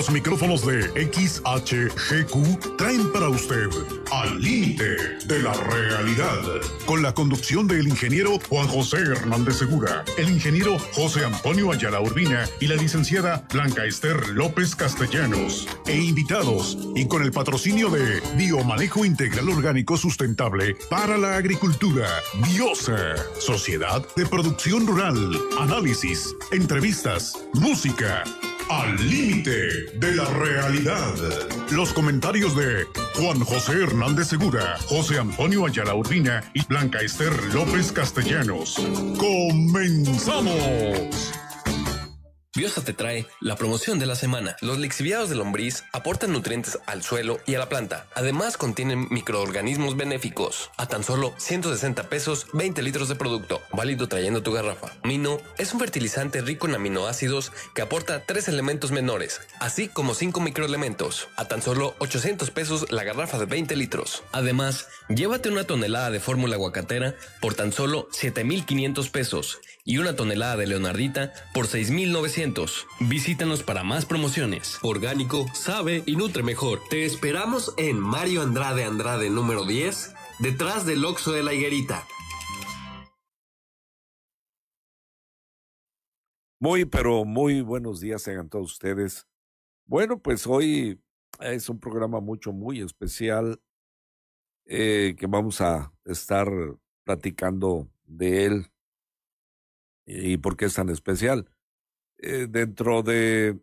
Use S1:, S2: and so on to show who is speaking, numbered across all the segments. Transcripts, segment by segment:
S1: Los micrófonos de XHGQ traen para usted Al Límite de la Realidad, con la conducción del ingeniero Juan José Hernández Segura, el ingeniero José Antonio Ayala Urbina y la licenciada Blanca Esther López Castellanos, e invitados, y con el patrocinio de Biomanejo Integral Orgánico Sustentable para la Agricultura, Biosa, Sociedad de Producción Rural, Análisis, Entrevistas, Música al límite de la realidad. Los comentarios de Juan José Hernández Segura, José Antonio Ayala Urbina y Blanca Esther López Castellanos. ¡Comenzamos!
S2: Biosa te trae la promoción de la semana. Los lixiviados de lombriz aportan nutrientes al suelo y a la planta. Además contienen microorganismos benéficos. A tan solo 160 pesos, 20 litros de producto. Válido trayendo tu garrafa. Mino es un fertilizante rico en aminoácidos que aporta tres elementos menores, así como 5 microelementos. A tan solo 800 pesos la garrafa de 20 litros. Además, llévate una tonelada de fórmula aguacatera por tan solo 7,500 pesos y una tonelada de leonardita por 6,900. Visítanos para más promociones. Orgánico, sabe y nutre mejor. Te esperamos en Mario Andrade Andrade número 10, detrás del Oxo de la Higuerita.
S3: Muy, pero muy buenos días tengan todos ustedes. Bueno, pues hoy es un programa mucho, muy especial eh, que vamos a estar platicando de él y por qué es tan especial. Eh, dentro de,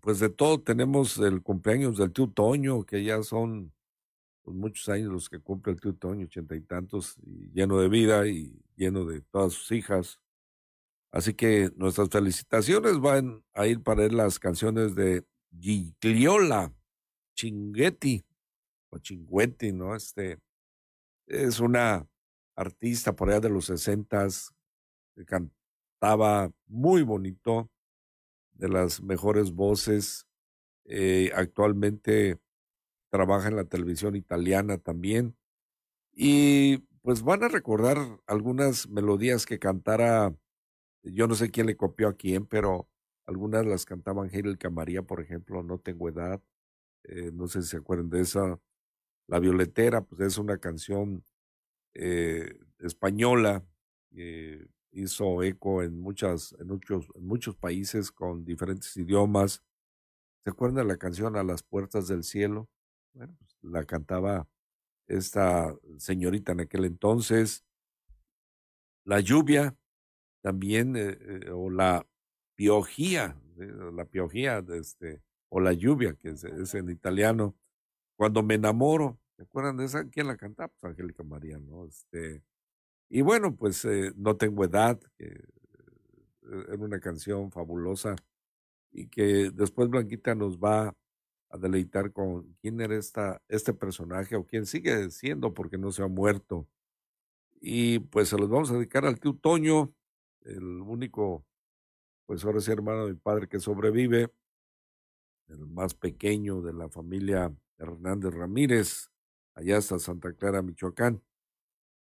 S3: pues de todo, tenemos el cumpleaños del tío Toño, que ya son pues, muchos años los que cumple el tío Toño, ochenta y tantos, y lleno de vida y lleno de todas sus hijas. Así que nuestras felicitaciones van a ir para él las canciones de Gigliola, Chinguetti, o Chingüetti, ¿no? Este es una artista por allá de los sesentas, estaba muy bonito, de las mejores voces. Eh, actualmente trabaja en la televisión italiana también. Y pues van a recordar algunas melodías que cantara, yo no sé quién le copió a quién, pero algunas las cantaba Angélica María, por ejemplo, No tengo edad. Eh, no sé si se acuerdan de esa. La Violetera, pues es una canción eh, española hizo eco en, muchas, en, muchos, en muchos países con diferentes idiomas. ¿Se acuerdan de la canción A las puertas del cielo? Bueno, pues la cantaba esta señorita en aquel entonces. La lluvia también, eh, eh, o la piojía, eh, la piojía, este, o la lluvia, que es, es, en italiano. Cuando me enamoro, ¿se acuerdan de esa? ¿Quién la cantaba? Pues Angélica María, ¿no? Este, y bueno, pues eh, No tengo edad, eh, era una canción fabulosa y que después Blanquita nos va a deleitar con quién era esta, este personaje o quién sigue siendo porque no se ha muerto. Y pues se los vamos a dedicar al tío Toño, el único, pues ahora sí hermano de mi padre que sobrevive, el más pequeño de la familia Hernández Ramírez, allá hasta Santa Clara, Michoacán.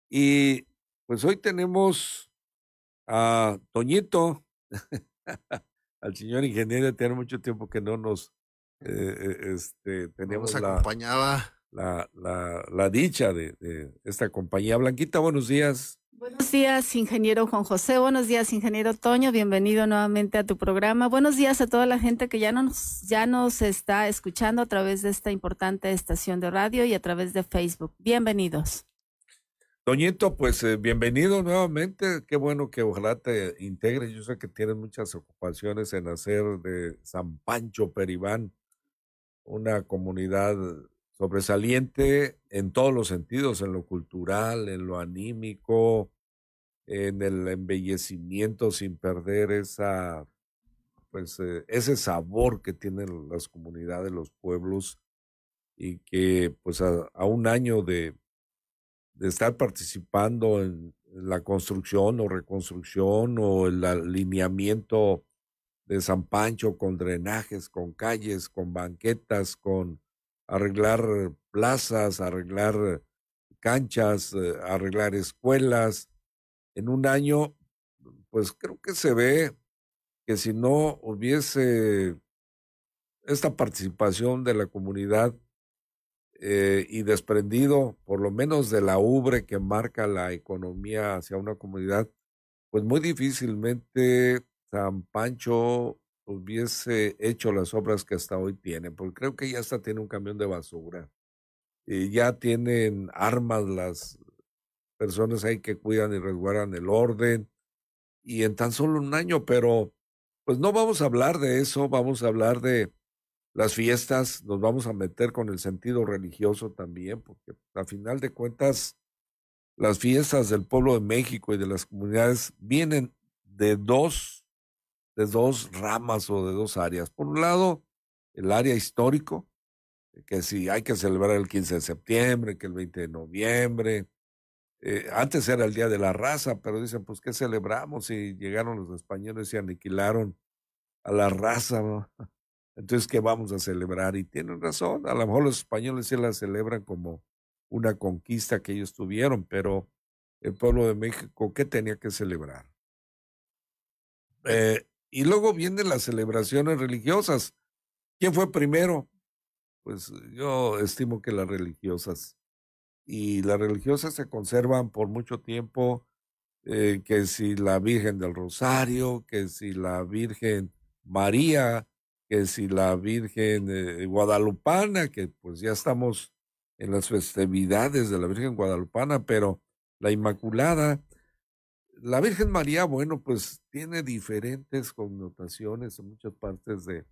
S3: Y pues hoy tenemos a Toñito, al señor ingeniero, tiene mucho tiempo que no nos eh, eh este, teníamos
S4: nos acompañaba.
S3: La, la, la, dicha de, de, esta compañía. Blanquita, buenos días.
S5: Buenos días, ingeniero Juan José. Buenos días, ingeniero Toño. Bienvenido nuevamente a tu programa. Buenos días a toda la gente que ya nos, ya nos está escuchando a través de esta importante estación de radio y a través de Facebook. Bienvenidos.
S3: Doñito, pues eh, bienvenido nuevamente. Qué bueno que ojalá te integres. Yo sé que tienes muchas ocupaciones en hacer de San Pancho Peribán una comunidad sobresaliente en todos los sentidos, en lo cultural, en lo anímico, en el embellecimiento sin perder esa pues eh, ese sabor que tienen las comunidades, los pueblos y que pues a un año de de estar participando en, la construcción o reconstrucción o el alineamiento de San Pancho con drenajes, con calles, con banquetas, con arreglar plazas, arreglar canchas, eh, arreglar escuelas. En un año, pues creo que se ve que si no hubiese esta participación de la comunidad eh, y desprendido por lo menos de la ubre que marca la economía hacia una comunidad, pues muy difícilmente San Pancho hubiese hecho las obras que hasta hoy tiene, porque creo que ya hasta tiene un camión de basura, y ya tienen armas las personas ahí que cuidan y resguardan el orden, y en tan solo un año, pero pues no vamos a hablar de eso, vamos a hablar de las fiestas, nos vamos a meter con el sentido religioso también, porque a final de cuentas las fiestas del pueblo de México y de las comunidades vienen de dos, de dos ramas o de dos áreas. Por un lado, el área histórico, que si hay que celebrar el 15 de septiembre, que el 20 de noviembre. Eh, antes era el Día de la Raza, pero dicen, pues, ¿qué celebramos? Y llegaron los españoles y aniquilaron a la raza. Entonces, ¿qué vamos a celebrar? Y tienen razón, a lo mejor los españoles sí la celebran como una conquista que ellos tuvieron, pero el pueblo de México, ¿qué tenía que celebrar? Eh, y luego vienen las celebraciones religiosas. ¿Quién fue primero? Pues yo estimo que las religiosas. Y las religiosas se conservan por mucho tiempo, eh, que si la Virgen del Rosario, que si la Virgen María, que si la Virgen eh, Guadalupana, que pues ya estamos en las festividades de la Virgen Guadalupana, pero la Inmaculada, la Virgen María, bueno, pues tiene diferentes connotaciones en muchas partes de,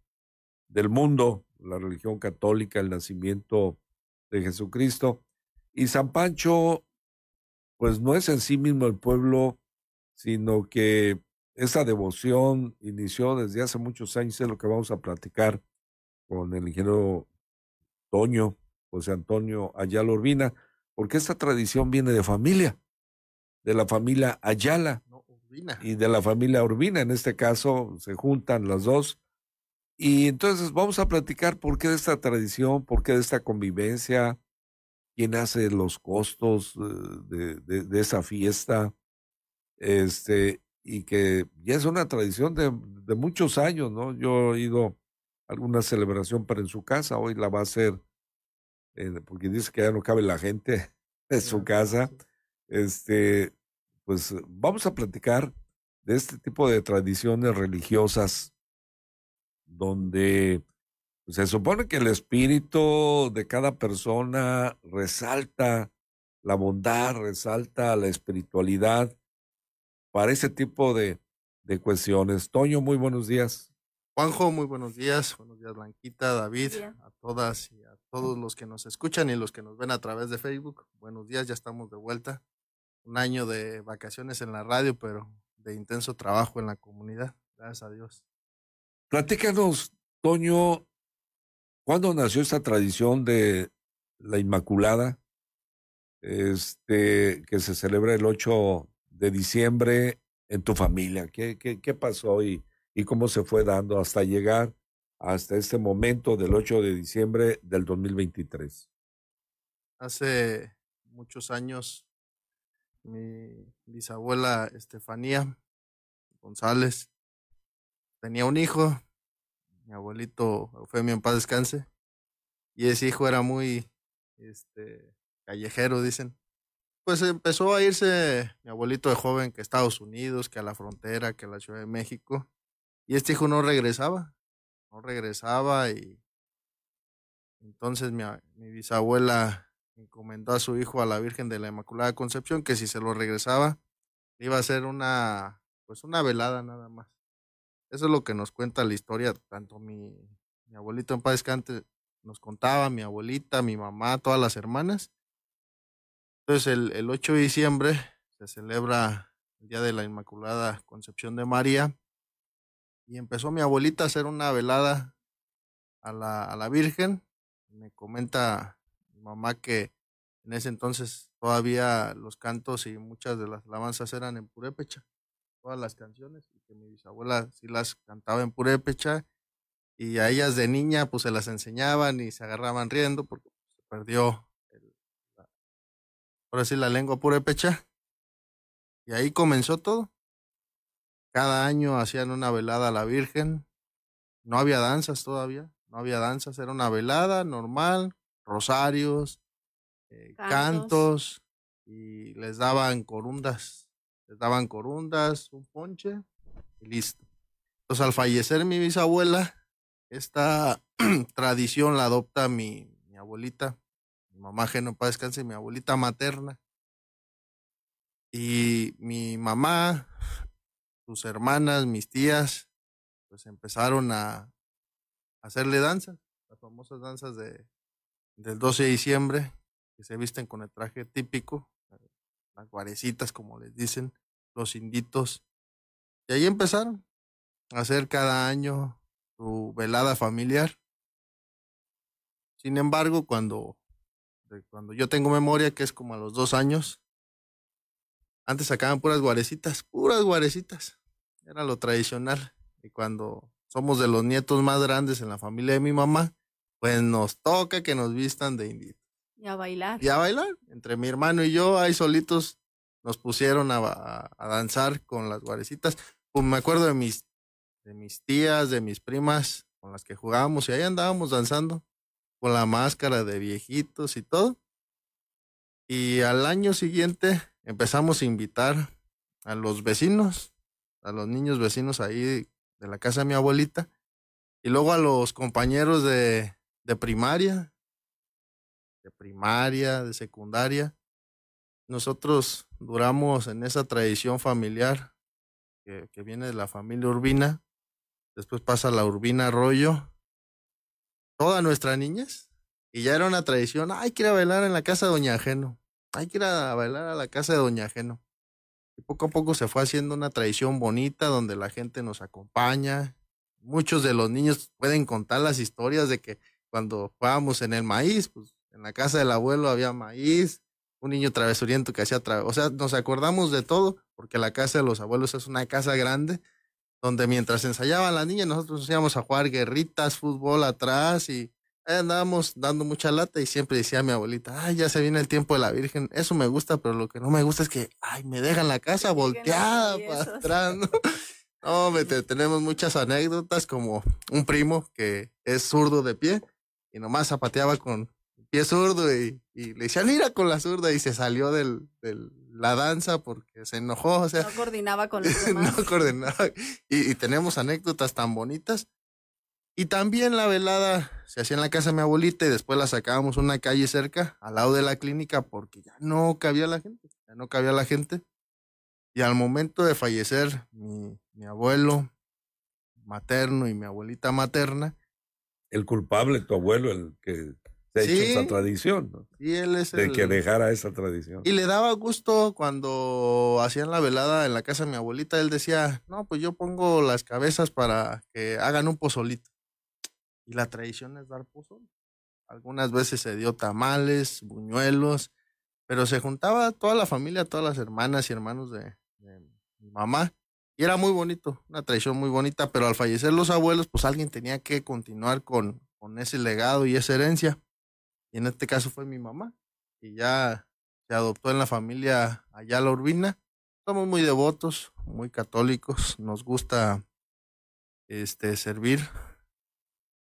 S3: del mundo, la religión católica, el nacimiento de Jesucristo. Y San Pancho, pues no es en sí mismo el pueblo, sino que esa devoción inició desde hace muchos años, es lo que vamos a platicar con el ingeniero Toño, José Antonio Ayala Urbina, porque esta tradición viene de familia, de la familia Ayala y de la familia Urbina. En este caso se juntan las dos. Y entonces vamos a platicar por qué de esta tradición, por qué de esta convivencia, quién hace los costos eh, de, de, esa fiesta, este, y que ya es una tradición de, de, muchos años, ¿no? Yo he ido a alguna celebración, pero en su casa, hoy la va a hacer eh, porque dice que ya no cabe la gente en su casa. Este, pues vamos a platicar de este tipo de tradiciones religiosas donde pues, se supone que el espíritu de cada persona resalta la bondad, resalta la espiritualidad para ese tipo de, de cuestiones. Toño, muy buenos días.
S4: Juanjo, muy buenos días. Buenos días, Blanquita, David, a todas y a todos los que nos escuchan y los que nos ven a través de Facebook. Buenos días, ya estamos de vuelta. Un año de vacaciones en la radio, pero de intenso trabajo en la comunidad. Gracias a Dios.
S3: Platícanos, Toño, ¿cuándo nació esta tradición de la Inmaculada? Este, que se celebra el 8 de diciembre en tu familia. ¿Qué, qué, qué pasó y, y cómo se fue dando hasta llegar hasta este momento del 8 de diciembre del 2023?
S4: Hace muchos años, mi bisabuela Estefanía González tenía un hijo, mi abuelito Eufemio en paz descanse, y ese hijo era muy este, callejero, dicen. Pues empezó a irse mi abuelito de joven que a Estados Unidos, que a la frontera, que a la Ciudad de México, y este hijo no regresaba no regresaba y entonces mi, mi bisabuela encomendó a su hijo a la Virgen de la Inmaculada Concepción que si se lo regresaba iba a ser una pues una velada nada más. Eso es lo que nos cuenta la historia, tanto mi, mi abuelito en paz nos contaba, mi abuelita, mi mamá, todas las hermanas. Entonces el, el 8 de diciembre se celebra el Día de la Inmaculada Concepción de María y empezó mi abuelita a hacer una velada a la, Virgen. Me comenta mi mamá que en ese entonces todavía los cantos y muchas de las alabanzas eran en purépecha, todas las canciones, y que mi bisabuela sí las cantaba en purépecha, y a ellas de niña pues se las enseñaban y se agarraban riendo porque se perdió ahora sí la lengua purépecha, y ahí comenzó todo. Cada año hacían una velada a la Virgen. No había danzas todavía. no había danzas, era una velada normal, rosarios, eh, cantos. y les daban corundas, les daban corundas, un ponche y listo. Entonces al fallecer mi bisabuela, esta tradición la adopta mi, mi abuelita, mi mamá que no para descanse, mi abuelita materna. Y mi mamá, sus hermanas, mis tías, pues empezaron a hacerle danzas, las famosas danzas de, del 12 de diciembre, que se visten con el traje típico, las guarecitas, como les dicen, los inditos. Y ahí empezaron a hacer cada año su velada familiar. Sin embargo, cuando, cuando yo tengo memoria, que es como a los dos años, antes sacaban puras guarecitas, puras guarecitas. Era lo tradicional. Y cuando somos de los nietos más grandes en la familia de mi mamá, pues nos toca que nos vistan de indito.
S5: Y a bailar.
S4: Y a bailar. Entre mi hermano y yo, ahí solitos nos pusieron a, a, danzar con las guarecitas. Pues me acuerdo de mis, de mis tías, de mis primas con las que jugábamos y ahí andábamos danzando con la máscara de viejitos y todo. Y al año siguiente empezamos a invitar a los vecinos, a los niños vecinos ahí de la casa de mi abuelita, y luego a los compañeros de, de primaria, de primaria, de secundaria. Nosotros duramos en esa tradición familiar que, que viene de la familia Urbina, después pasa la Urbina Arroyo, toda nuestra niñez, y ya era una tradición, hay que ir a bailar en la casa de Doña Ajeno hay que ir a bailar a la casa de Doña Geno. Y poco a poco se fue haciendo una tradición bonita donde la gente nos acompaña. Muchos de los niños pueden contar las historias de que cuando jugábamos en el maíz, pues en la casa del abuelo había maíz, un niño travesuriento que hacía O sea, nos acordamos de todo porque la casa de los abuelos es una casa grande donde mientras ensayaban las niñas nosotros nos íbamos a jugar guerritas, fútbol atrás y andábamos dando mucha lata y siempre decía mi abuelita, ay, ya se viene el tiempo de la Virgen. Eso me gusta, pero lo que no me gusta es que, ay, me dejan la casa volteada para atrás, ¿no? No, tenemos muchas anécdotas, como un primo que es zurdo de pie y nomás zapateaba con pie zurdo y, le decía, mira con la zurda y se salió de la danza porque se enojó, o sea.
S5: No coordinaba con los demás.
S4: no coordinaba. y tenemos anécdotas tan bonitas y también la velada se hacía en la casa de mi abuelita y después la sacábamos una calle cerca, al lado de la clínica, porque ya no cabía la gente, ya no cabía la gente. Y al momento de fallecer mi, mi abuelo materno y mi abuelita materna.
S3: El culpable, tu abuelo, el que se ha hecho esa tradición, ¿no?
S4: Sí, él es
S3: De que dejara esa tradición.
S4: Y le daba gusto cuando hacían la velada en la casa de mi abuelita, él decía, no, pues yo pongo las cabezas para que hagan un pozolito y la tradición es dar pozole. Algunas veces se dio tamales, buñuelos, pero se juntaba toda la familia, todas las hermanas y hermanos de, mi mamá. Y era muy bonito, una tradición muy bonita, pero al fallecer los abuelos, pues alguien tenía que continuar con, con ese legado y esa herencia. En este caso fue mi mamá, y ya se adoptó en la familia allá la Urbina. Somos muy devotos, muy católicos, nos gusta este servir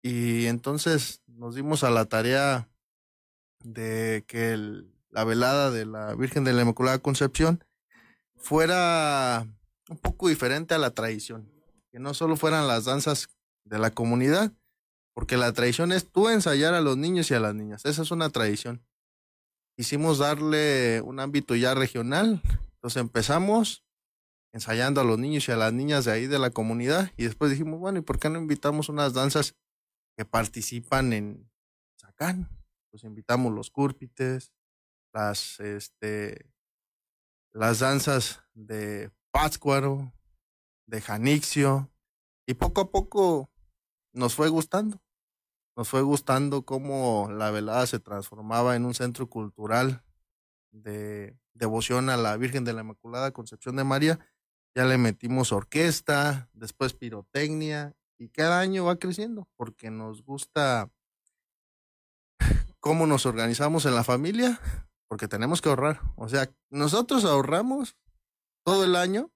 S4: y entonces nos dimos a la tarea de que la velada de la Virgen de la Inmaculada Concepción fuera un poco diferente a la tradición, que no solo fueran las danzas de la comunidad, porque la tradición es tú ensayar a los niños y a las niñas, esa es una tradición. Quisimos darle un ámbito ya regional, entonces empezamos ensayando a los niños y a las niñas de ahí de la comunidad y después dijimos, bueno, ¿y por qué no invitamos unas danzas que participan en Sacán. Pues invitamos los cúrpites, las, este, las danzas de Pátzcuaro, de Janixio, y poco a poco nos fue gustando. Nos fue gustando cómo la velada se transformaba en un centro cultural de devoción a la Virgen de la Inmaculada Concepción de María. Ya le metimos orquesta, después pirotecnia y cada año va creciendo porque nos gusta cómo nos organizamos en la familia, porque tenemos que ahorrar. O sea, nosotros ahorramos todo el año,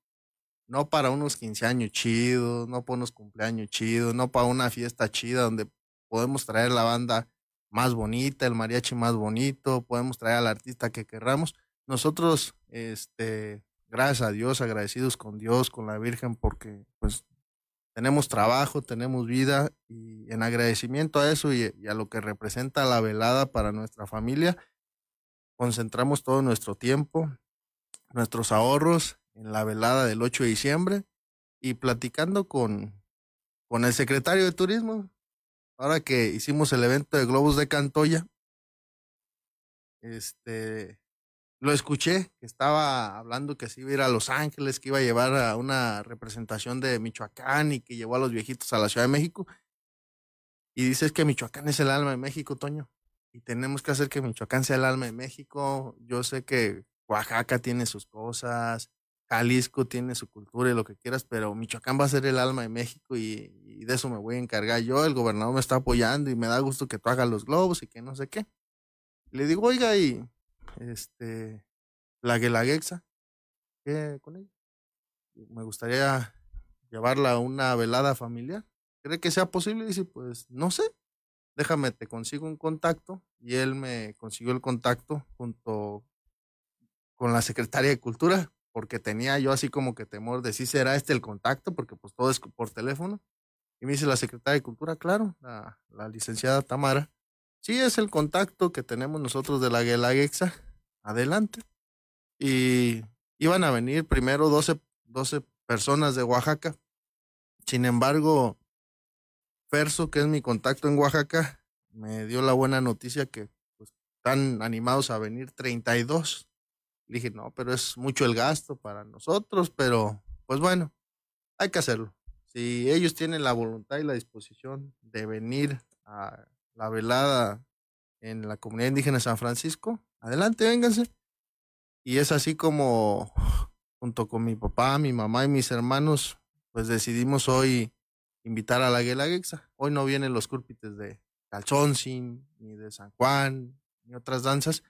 S4: no para unos 15 años chidos, no para unos cumpleaños chidos, no para una fiesta chida donde podemos traer la banda más bonita, el mariachi más bonito, podemos traer al artista que querramos. Nosotros, este, gracias a Dios, agradecidos con Dios, con la Virgen, porque pues tenemos trabajo, tenemos vida y en agradecimiento a eso y, a lo que representa la velada para nuestra familia, concentramos todo nuestro tiempo, nuestros ahorros en la velada del 8 de diciembre y platicando con, con el secretario de Turismo, ahora que hicimos el evento de Globos de Cantoya, este, lo escuché, que estaba hablando que se iba a ir a Los Ángeles, que iba a llevar a una representación de Michoacán y que llevó a los viejitos a la Ciudad de México. Y dices que Michoacán es el alma de México, Toño. Y tenemos que hacer que Michoacán sea el alma de México. Yo sé que Oaxaca tiene sus cosas, Jalisco tiene su cultura y lo que quieras, pero Michoacán va a ser el alma de México y, de eso me voy a encargar yo. El gobernador me está apoyando y me da gusto que tú hagas los globos y que no sé qué. le digo, oiga, y este, la Guelaguexa, ¿qué con ella? Me gustaría llevarla a una velada familiar. ¿Cree que sea posible? Dice, pues no sé, déjame, te consigo un contacto. Y él me consiguió el contacto junto con la secretaria de Cultura porque tenía yo así como que temor de si será este el contacto, porque pues todo es por teléfono. Y me dice la secretaria de Cultura, claro, la, licenciada Tamara, sí es el contacto que tenemos nosotros de la Guelaguexa, adelante. Y iban a venir primero 12, 12 personas de Oaxaca. Sin embargo, Ferso, que es mi contacto en Oaxaca, me dio la buena noticia que pues, están animados a venir 32 le dije, no, pero es mucho el gasto para nosotros, pero pues bueno, hay que hacerlo. Si ellos tienen la voluntad y la disposición de venir a la velada en la comunidad indígena de San Francisco, adelante, vénganse. Y es así como, junto con mi papá, mi mamá y mis hermanos, pues decidimos hoy invitar a la Guelaguexa. Hoy no vienen los cúrpites de Calzóncin, ni de San Juan, ni otras danzas,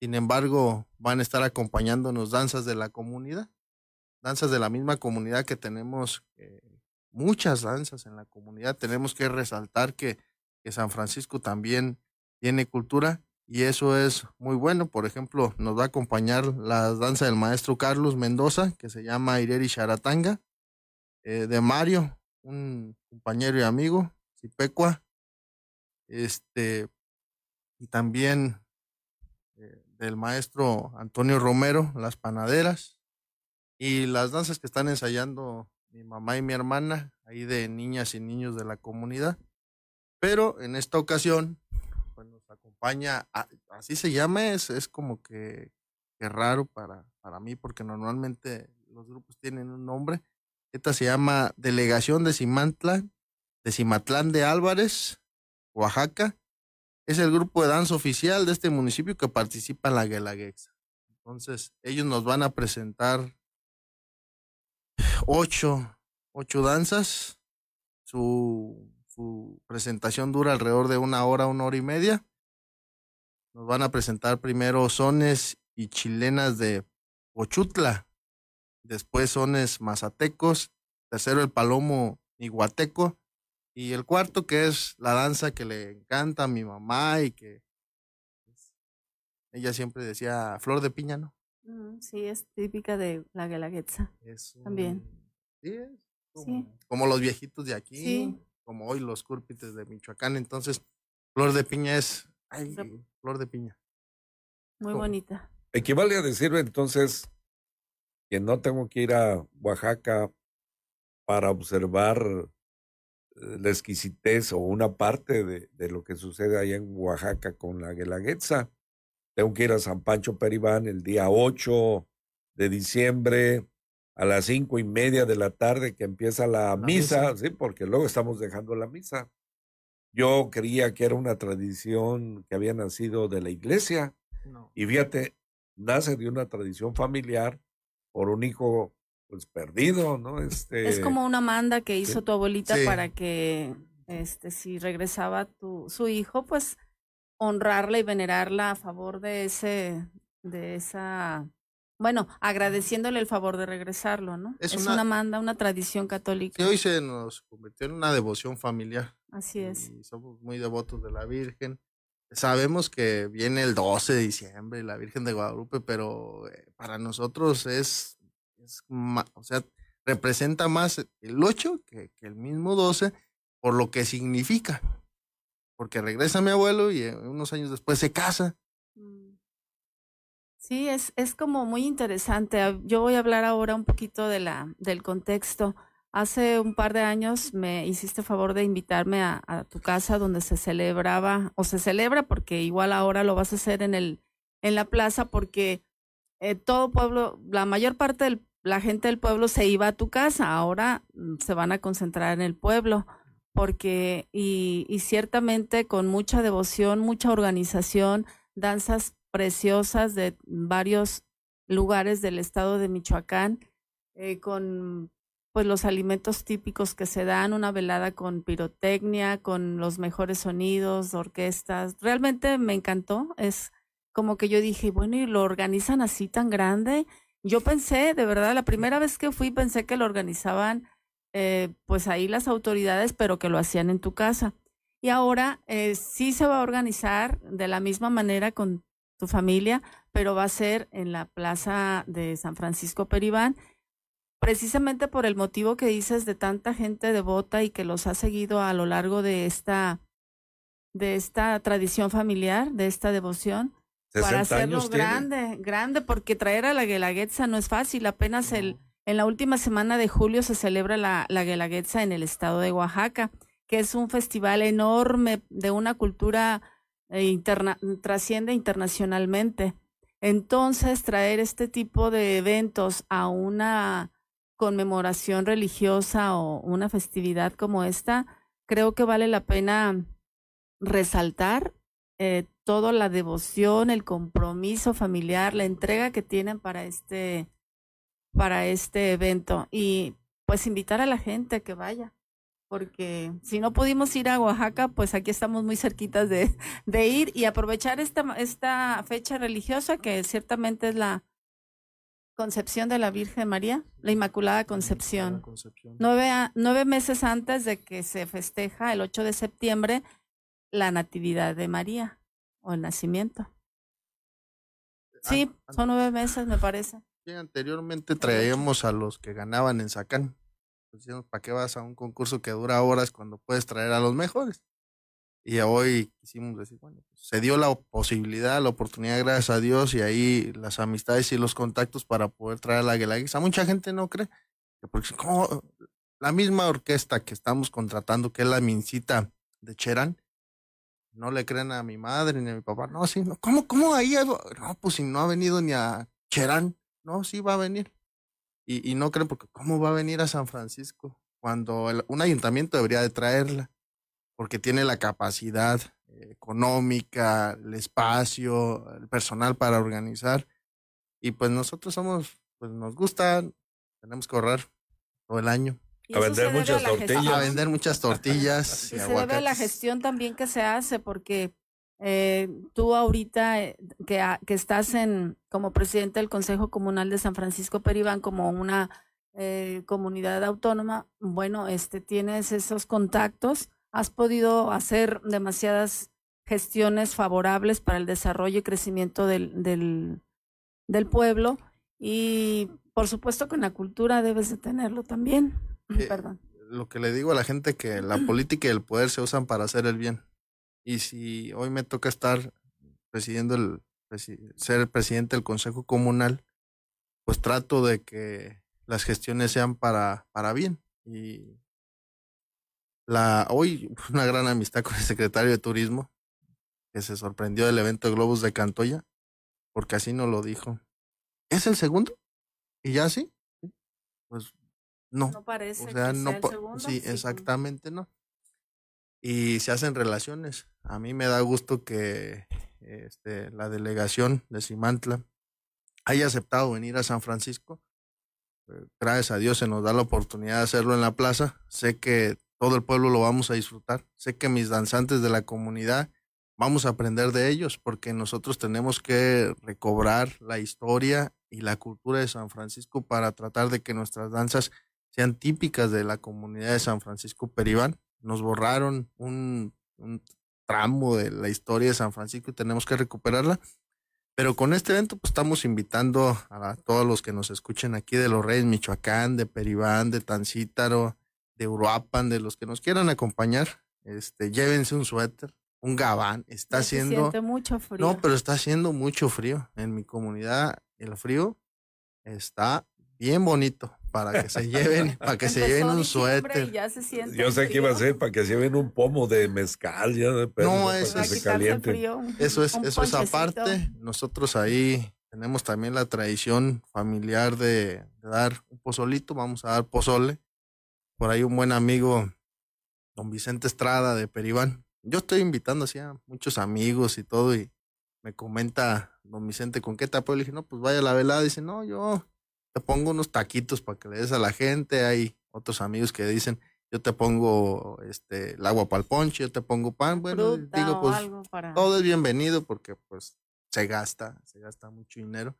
S4: sin embargo, van a estar acompañándonos danzas de la comunidad, danzas de la misma comunidad que tenemos, eh, muchas danzas en la comunidad. Tenemos que resaltar que, San Francisco también tiene cultura y eso es muy bueno. Por ejemplo, nos va a acompañar la danza del maestro Carlos Mendoza, que se llama Ireri Charatanga, eh, de Mario, un compañero y amigo, Cipecua, este, y también del maestro Antonio Romero, Las Panaderas, y las danzas que están ensayando mi mamá y mi hermana, ahí de niñas y niños de la comunidad. Pero en esta ocasión, pues nos acompaña, así se llama, es, es como que, raro para, para mí, porque normalmente los grupos tienen un nombre. Esta se llama Delegación de Cimatlán, de Cimatlán de Álvarez, Oaxaca, es el grupo de danza oficial de este municipio que participa en la Guelaguexa. Entonces, ellos nos van a presentar ocho, ocho danzas. Su, su presentación dura alrededor de una hora, una hora y media. Nos van a presentar primero sones y chilenas de Ochutla, después sones mazatecos, tercero el palomo iguateco, y el cuarto, que es la danza que le encanta a mi mamá y que pues, ella siempre decía flor de piña, ¿no?
S5: Sí, es típica de la Guelaguetza. También.
S4: Sí, es como, los viejitos de aquí, como hoy los cúrpites de Michoacán. Entonces, flor de piña es, ay, flor de piña.
S5: Muy bonita.
S3: Equivale a decir entonces que no tengo que ir a Oaxaca para observar la exquisitez o una parte de, de, lo que sucede ahí en Oaxaca con la Guelaguetza. Tengo que ir a San Pancho Peribán el día 8 de diciembre a las cinco y media de la tarde que empieza la, misa, sí, porque luego estamos dejando la misa. Yo creía que era una tradición que había nacido de la iglesia. Y fíjate, nace de una tradición familiar por un hijo pues perdido, ¿no? Este,
S5: es como una manda que hizo tu abuelita para que, este, si regresaba tu, su hijo, pues honrarla y venerarla a favor de ese, de esa bueno, agradeciéndole el favor de regresarlo, ¿no? Es, una, manda, una tradición católica.
S4: Que hoy se nos convirtió en una devoción familiar.
S5: Así es.
S4: Y somos muy devotos de la Virgen. Sabemos que viene el 12 de diciembre, la Virgen de Guadalupe, pero eh, para nosotros es, es o sea, representa más el 8 que, que el mismo 12 por lo que significa. Porque regresa mi abuelo y eh, unos años después se casa. Mm.
S5: Sí, es, es como muy interesante. Ah, yo voy a hablar ahora un poquito de la, del contexto. Hace un par de años me hiciste favor de invitarme a, tu casa donde se celebraba, o se celebra porque igual ahora lo vas a hacer en el, en la plaza porque eh, todo pueblo, la mayor parte de la gente del pueblo se iba a tu casa, ahora mm, se van a concentrar en el pueblo porque y, y ciertamente con mucha devoción, mucha organización, danzas preciosas de varios lugares del estado de Michoacán, eh, con pues los alimentos típicos que se dan, una velada con pirotecnia, con los mejores sonidos, orquestas. Realmente me encantó. Es como que yo dije, bueno, y lo organizan así tan grande. Yo pensé, de verdad, la primera vez que fui pensé que lo organizaban eh, pues ahí las autoridades, pero que lo hacían en tu casa. Y ahora eh, sí se va a organizar de la misma manera con tu familia, pero va a ser en la plaza de San Francisco Peribán, precisamente por el motivo que dices de tanta gente devota y que los ha seguido a lo largo de esta de esta tradición familiar, de esta devoción, para hacerlo grande, grande, porque traer a la Guelaguetza no es fácil, apenas el en la última semana de julio se celebra la, la Guelaguetza en el estado de Oaxaca, que es un festival enorme de una cultura e trasciende internacionalmente. Entonces, traer este tipo de eventos a una conmemoración religiosa o una festividad como esta, creo que vale la pena resaltar eh, toda la devoción, el compromiso familiar, la entrega que tienen para este, para este evento. Y pues invitar a la gente a que vaya porque si no pudimos ir a Oaxaca, pues aquí estamos muy cerquitas de, de ir y aprovechar esta, esta fecha religiosa que ciertamente es la concepción de la Virgen María, la Inmaculada Concepción. Nueve, nueve meses antes de que se festeja el 8 de septiembre la Natividad de María o el nacimiento. Sí, son nueve meses, me parece.
S4: Sí, anteriormente traíamos a los que ganaban en Sacán. Pues, ¿para qué vas a un concurso que dura horas cuando puedes traer a los mejores? Y hoy quisimos decir, bueno, pues, se dio la posibilidad, la oportunidad, gracias a Dios, y ahí las amistades y los contactos para poder traer a la Guelaguetza. Mucha gente no cree, porque como la misma orquesta que estamos contratando, que es la Mincita de Cherán, no le creen a mi madre ni a mi papá. No, sí, no. ¿Cómo, cómo ahí? No, pues si no ha venido ni a Cherán. No, sí va a venir. Y, no creen porque ¿cómo va a venir a San Francisco? Cuando un ayuntamiento debería de traerla, porque tiene la capacidad económica, el espacio, el personal para organizar. Y pues nosotros somos, pues nos gusta, tenemos que ahorrar todo el año.
S3: A vender muchas tortillas.
S4: A vender muchas tortillas.
S5: y, se debe a la gestión también que se hace, porque eh, tú ahorita eh, que, que, estás en como presidente del Consejo Comunal de San Francisco Peribán como una eh, comunidad autónoma, bueno, este tienes esos contactos, has podido hacer demasiadas gestiones favorables para el desarrollo y crecimiento del, del, del pueblo y por supuesto que en la cultura debes de tenerlo también. Perdón.
S4: Lo que le digo a la gente que la política y el poder se usan para hacer el bien y si hoy me toca estar presidiendo el, ser el presidente del Consejo Comunal, pues trato de que las gestiones sean para, para bien. Y la, hoy una gran amistad con el secretario de Turismo, que se sorprendió del evento de Globos de Cantoya, porque así no lo dijo. ¿Es el segundo? ¿Y ya sí? Pues no.
S5: No parece. O sea, no.
S4: Sí, exactamente no y se hacen relaciones. A mí me da gusto que este, la delegación de Simantla haya aceptado venir a San Francisco. Eh, gracias a Dios se nos da la oportunidad de hacerlo en la plaza. Sé que todo el pueblo lo vamos a disfrutar. Sé que mis danzantes de la comunidad vamos a aprender de ellos porque nosotros tenemos que recobrar la historia y la cultura de San Francisco para tratar de que nuestras danzas sean típicas de la comunidad de San Francisco Peribán. Nos borraron un, un tramo de la historia de San Francisco y tenemos que recuperarla. Pero con este evento, pues estamos invitando a todos los que nos escuchen aquí de Los Reyes, Michoacán, de Peribán, de Tancítaro, de Uruapan, de los que nos quieran acompañar. Este, llévense un suéter, un gabán. Está haciendo.
S5: mucho frío.
S4: No, pero está haciendo mucho frío. En mi comunidad, el frío está bien bonito para que se lleven, para que se lleven un suéter.
S3: Yo sé que iba a ser para que se lleven un pomo de mezcal, ya
S4: No, eso es caliente. eso es, eso es aparte. Nosotros ahí tenemos también la tradición familiar de, dar un pozolito, vamos a dar pozole. Por ahí un buen amigo, don Vicente Estrada de Peribán. Yo estoy invitando así a muchos amigos y todo, y me comenta don Vicente, ¿con qué apoyo? Le dije, no, pues vaya a la velada. Dice, no, yo te pongo unos taquitos para que le des a la gente. Hay otros amigos que dicen, yo te pongo este el agua para el ponche, yo te pongo pan. Bueno, digo, pues todo es bienvenido porque pues se gasta, se gasta mucho dinero.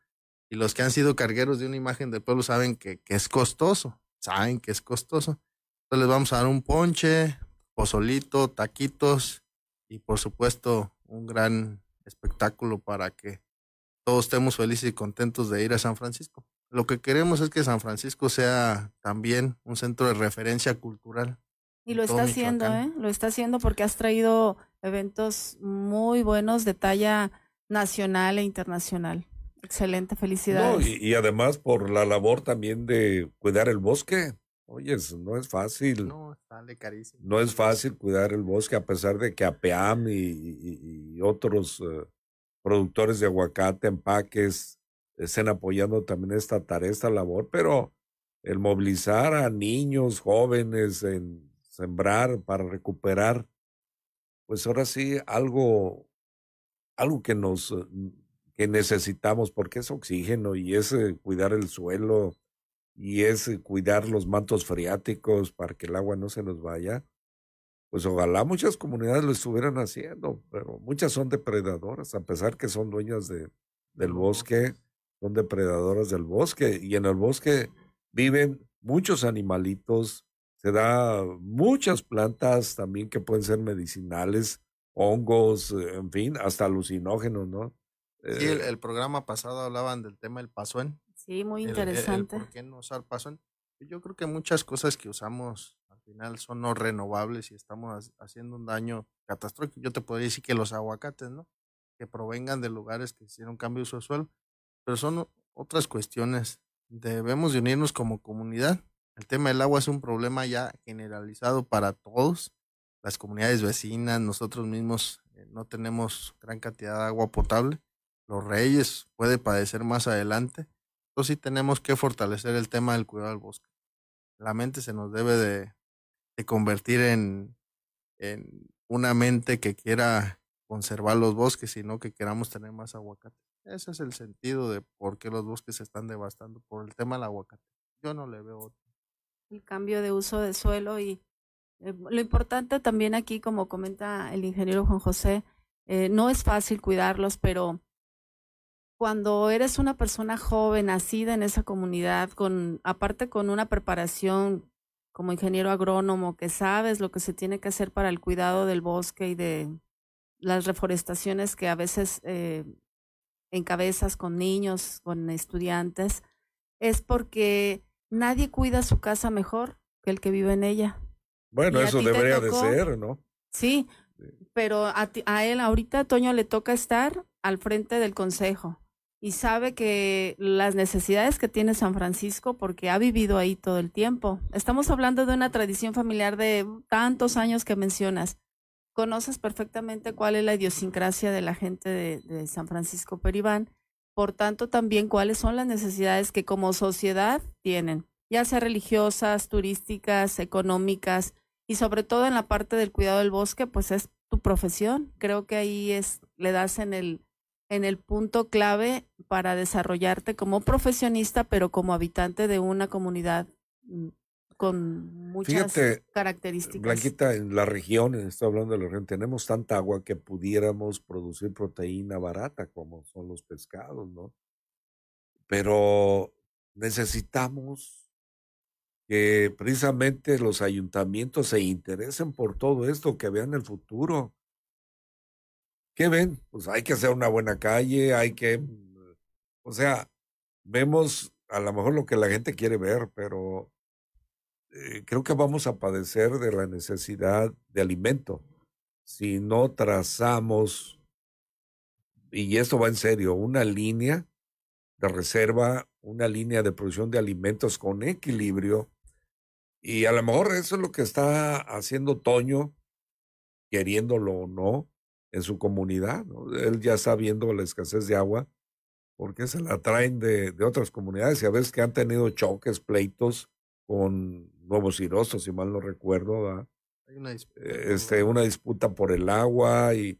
S4: Y los que han sido cargueros de una imagen del pueblo saben que, que es costoso, saben que es costoso. Entonces les vamos a dar un ponche, pozolito, taquitos y por supuesto un gran espectáculo para que todos estemos felices y contentos de ir a San Francisco. Lo que queremos es que San Francisco sea también un centro de referencia cultural.
S5: Y lo está haciendo, ¿eh? Lo está haciendo porque has traído eventos muy buenos de talla nacional e internacional. Excelente, felicidades.
S3: y, además por la labor también de cuidar el bosque. Oye, no es fácil.
S4: No, sale carísimo.
S3: No es fácil cuidar el bosque a pesar de que APEAM y, y, otros eh, productores de aguacate, empaques, estén apoyando también esta tarea, esta labor, pero el movilizar a niños, jóvenes, en sembrar para recuperar, pues ahora sí algo, algo que nos que necesitamos, porque es oxígeno y es eh, cuidar el suelo y es eh, cuidar los mantos freáticos para que el agua no se nos vaya. Pues ojalá muchas comunidades lo estuvieran haciendo, pero muchas son depredadoras, a pesar que son dueñas de, del bosque son depredadoras del bosque y en el bosque viven muchos animalitos, se da muchas plantas también que pueden ser medicinales, hongos, en fin, hasta alucinógenos, ¿no?
S4: Sí, el, eh, programa pasado hablaban del tema del pasuen.
S5: Sí, muy interesante.
S4: ¿Por qué no usar pasuen? Yo creo que muchas cosas que usamos al final son no renovables y estamos haciendo un daño catastrófico. Yo te podría decir que los aguacates, ¿no? Que provengan de lugares que hicieron cambio de uso de suelo pero son otras cuestiones. Debemos de unirnos como comunidad. El tema del agua es un problema ya generalizado para todos, las comunidades vecinas, nosotros mismos eh, no tenemos gran cantidad de agua potable. Los reyes puede padecer más adelante. Entonces sí tenemos que fortalecer el tema del cuidado del bosque. La mente se nos debe de, convertir en, en una mente que quiera conservar los bosques, sino que queramos tener más aguacate. Ese es el sentido de por qué los bosques se están devastando por el tema del aguacate. Yo no le veo otro.
S5: El cambio de uso de suelo y eh, lo importante también aquí, como comenta el ingeniero Juan José, eh, no es fácil cuidarlos, pero cuando eres una persona joven, nacida en esa comunidad, con aparte con una preparación como ingeniero agrónomo, que sabes lo que se tiene que hacer para el cuidado del bosque y de las reforestaciones que a veces eh, en cabezas con niños, con estudiantes, es porque nadie cuida su casa mejor que el que vive en ella.
S3: Bueno, eso debería de ser, ¿no?
S5: Sí, pero a, a él ahorita, Toño, le toca estar al frente del consejo y sabe que las necesidades que tiene San Francisco porque ha vivido ahí todo el tiempo. Estamos hablando de una tradición familiar de tantos años que mencionas conoces perfectamente cuál es la idiosincrasia de la gente de, San Francisco Peribán, por tanto también cuáles son las necesidades que como sociedad tienen, ya sea religiosas, turísticas, económicas y sobre todo en la parte del cuidado del bosque, pues es tu profesión. Creo que ahí es le das en el en el punto clave para desarrollarte como profesionista, pero como habitante de una comunidad mm, con muchas características.
S3: Blanquita, en la región, estoy hablando de la región, tenemos tanta agua que pudiéramos producir proteína barata como son los pescados, ¿no? pero necesitamos que precisamente los ayuntamientos se interesen por todo esto, que vean el futuro. ¿Qué ven? Pues hay que hacer una buena calle, hay que, o sea, vemos a lo mejor lo que la gente quiere ver, pero eh, creo que vamos a padecer de la necesidad de alimento si no trazamos, y esto va en serio, una línea de reserva, una línea de producción de alimentos con equilibrio. Y a lo mejor eso es lo que está haciendo Toño, queriéndolo o no, en su comunidad. Él ya está viendo la escasez de agua porque se la traen de, de otras comunidades y a veces que han tenido choques, pleitos con Nuevos Cirosos, si mal no recuerdo, una disputa, este, una disputa por el agua y,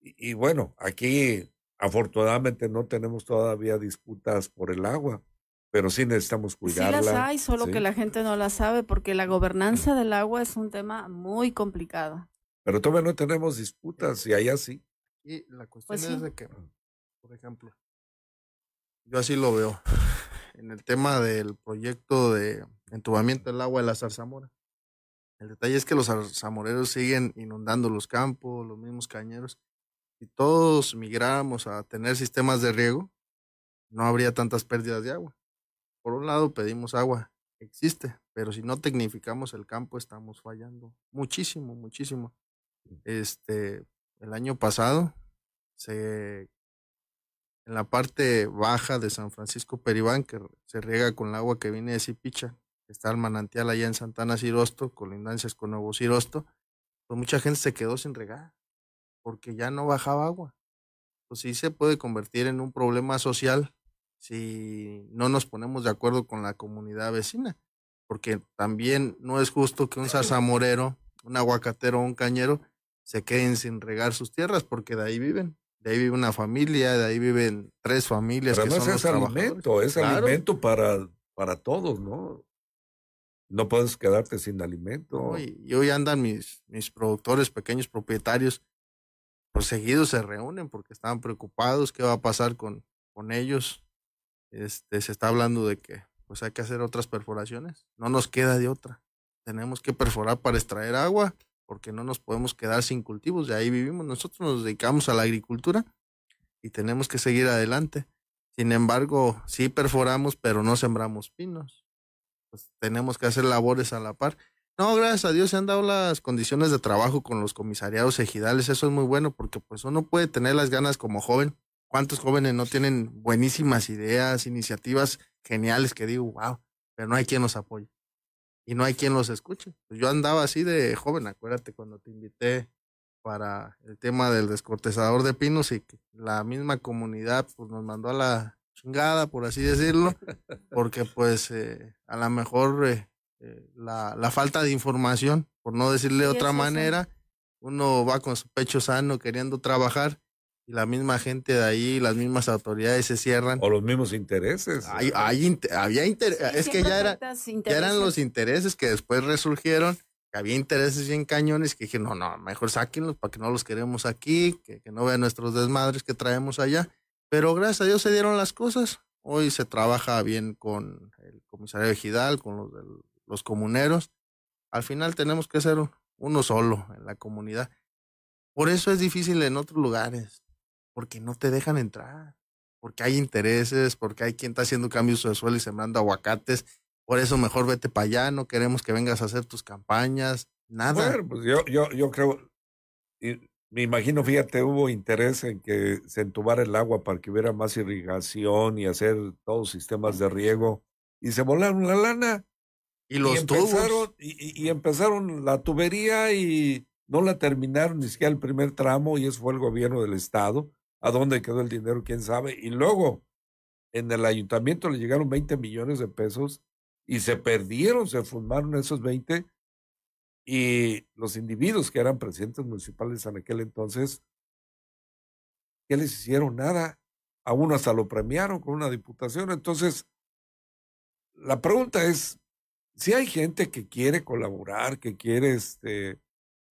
S3: y, bueno, aquí afortunadamente no tenemos todavía disputas por el agua, pero sí necesitamos cuidarla.
S5: Sí las hay, solo que la gente no la sabe porque la gobernanza del agua es un tema muy complicado.
S3: Pero todavía no tenemos disputas y allá sí.
S4: Y la cuestión pues es de que, por ejemplo, yo así lo veo, en el tema del proyecto de entubamiento del agua de la Zarzamora. El detalle es que los zamoreros siguen inundando los campos, los mismos cañeros. Si todos migráramos a tener sistemas de riego, no habría tantas pérdidas de agua. Por un lado, pedimos agua, existe, pero si no tecnificamos el campo, estamos fallando muchísimo, muchísimo. Este, el año pasado, se, en la parte baja de San Francisco Peribán, que se riega con el agua que viene de Zipicha, está el manantial allá en Santana Cirosto, colindancias con Nuevo Cirosto, pues mucha gente se quedó sin regar porque ya no bajaba agua. Pues sí se puede convertir en un problema social si no nos ponemos de acuerdo con la comunidad vecina, porque también no es justo que un zarzamorero, un aguacatero o un cañero se queden sin regar sus tierras porque de ahí viven. De ahí vive una familia, de ahí viven tres familias.
S3: Pero que no es alimento, es alimento para, para todos, ¿no? No puedes quedarte sin alimento.
S4: y, hoy andan mis, mis productores, pequeños propietarios, pues seguidos se reúnen porque estaban preocupados qué va a pasar con, con ellos. Este, se está hablando de que pues hay que hacer otras perforaciones. No nos queda de otra. Tenemos que perforar para extraer agua porque no nos podemos quedar sin cultivos. De ahí vivimos. Nosotros nos dedicamos a la agricultura y tenemos que seguir adelante. Sin embargo, sí perforamos, pero no sembramos pinos pues tenemos que hacer labores a la par. No, gracias a Dios se han dado las condiciones de trabajo con los comisariados ejidales, eso es muy bueno porque pues uno puede tener las ganas como joven. ¿Cuántos jóvenes no tienen buenísimas ideas, iniciativas geniales que digo, wow, pero no hay quien los apoye y no hay quien los escuche? Pues yo andaba así de joven, acuérdate cuando te invité para el tema del descortezador de pinos y que la misma comunidad pues nos mandó a la chingada, por así decirlo, porque pues eh, a lo mejor eh, eh, la, la, falta de información, por no decirle de otra manera, uno va con su pecho sano queriendo trabajar y la misma gente de ahí, las mismas autoridades se cierran.
S3: O los mismos intereses.
S4: Hay, hay había es que ya, era, ya eran los intereses que después resurgieron, que había intereses bien cañones, que dije, no, no, mejor sáquenlos para que no los queremos aquí, que, que no vean nuestros desmadres que traemos allá. Pero gracias a Dios se dieron las cosas. Hoy se trabaja bien con el comisario ejidal, con los, los comuneros. Al final tenemos que ser uno solo en la comunidad. Por eso es difícil en otros lugares, porque no te dejan entrar, porque hay intereses, porque hay quien está haciendo cambios de suelo y sembrando aguacates. Por eso mejor vete para allá, no queremos que vengas a hacer tus campañas, nada.
S3: Bueno, pues yo, yo, yo creo, me imagino, fíjate, hubo interés en que se entubara el agua para que hubiera más irrigación y hacer todos sistemas de riego. Y se volaron la lana.
S4: Y los empezaron,
S3: y, empezaron la tubería y no la terminaron ni siquiera el primer tramo y eso fue el gobierno del estado. ¿A dónde quedó el dinero? ¿Quién sabe? Y luego en el ayuntamiento le llegaron 20 millones de pesos y se perdieron, se fumaron esos 20 y los individuos que eran presidentes municipales en aquel entonces, ¿qué les hicieron? Nada. A uno hasta lo premiaron con una diputación. Entonces, la pregunta es, si hay gente que quiere colaborar, que quiere este,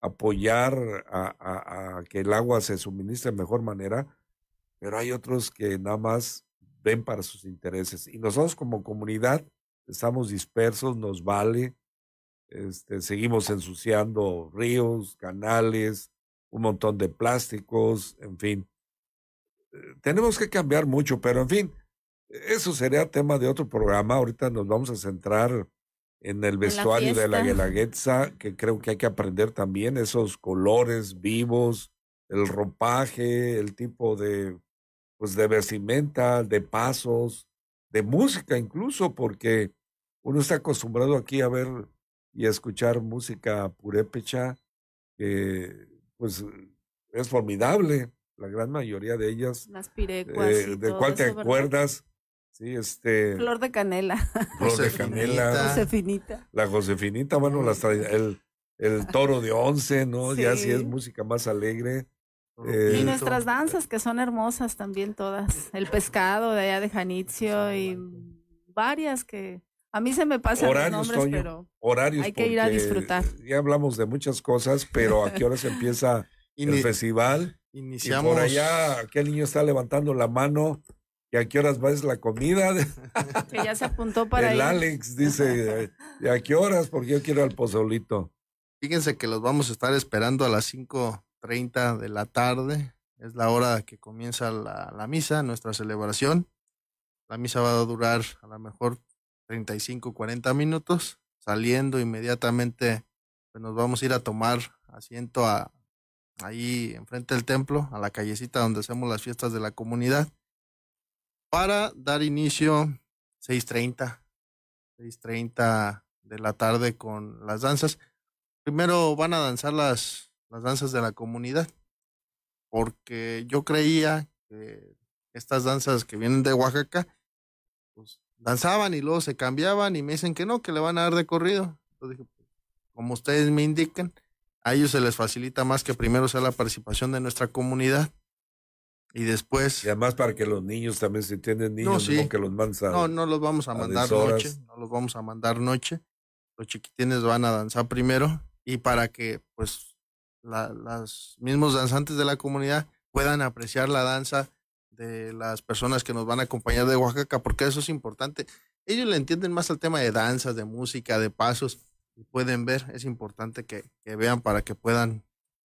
S3: apoyar a, a, que el agua se suministre de mejor manera, pero hay otros que nada más ven para sus intereses. Y nosotros como comunidad estamos dispersos, nos vale, este, seguimos ensuciando ríos, canales, un montón de plásticos, en fin. Eh, tenemos que cambiar mucho, pero en fin, eso sería tema de otro programa. Ahorita nos vamos a centrar en el vestuario de la Guelaguetza, que creo que hay que aprender también esos colores vivos, el ropaje, el tipo de, pues de vestimenta, de pasos, de música incluso, porque uno está acostumbrado aquí a ver y escuchar música purépecha, que pues es formidable, la gran mayoría de ellas.
S5: Las pirecuas. Eh,
S3: ¿De cuál te acuerdas? Sí, este.
S5: Flor de canela.
S3: Flor de canela.
S5: Josefinita.
S3: La Josefinita, bueno, las el, el toro de once, ¿no? Ya sí es música más alegre.
S5: y nuestras danzas, que son hermosas también todas. El pescado de allá de Janitzio y varias que a mí se me pasan los nombres, pero hay que ir a disfrutar.
S3: Ya hablamos de muchas cosas, pero ¿a qué hora se empieza el festival?
S4: Iniciamos.
S3: Y por allá, aquel niño está levantando la mano ¿Y a qué horas va la comida?
S5: Que ya se apuntó para
S3: El Alex dice, ¿y a qué horas? Porque yo quiero al pozolito.
S4: Fíjense que los vamos a estar esperando a las 5.30 de la tarde. Es la hora que comienza la, la misa, nuestra celebración. La misa va a durar a lo mejor 35, 40 minutos. Saliendo inmediatamente, pues nos vamos a ir a tomar asiento a, ahí enfrente del templo, a la callecita donde hacemos las fiestas de la comunidad para dar inicio 6.30, 6.30 de la tarde con las danzas. Primero van a danzar las, las danzas de la comunidad, porque yo creía que estas danzas que vienen de Oaxaca, danzaban y luego se cambiaban y me dicen que no, que le van a dar de corrido. Entonces dije, pues, como ustedes me indican, a ellos se les facilita más que primero sea la participación de nuestra comunidad y después.
S3: Y además para que los niños también se entienden niños, no, que los
S4: No, no los vamos a, mandar noche, no los vamos a mandar noche. Los chiquitines van a danzar primero y para que pues los mismos danzantes de la comunidad puedan apreciar la danza de las personas que nos van a acompañar de Oaxaca, porque eso es importante. Ellos le entienden más al tema de danza, de música, de pasos, pueden ver, es importante que, que vean para que puedan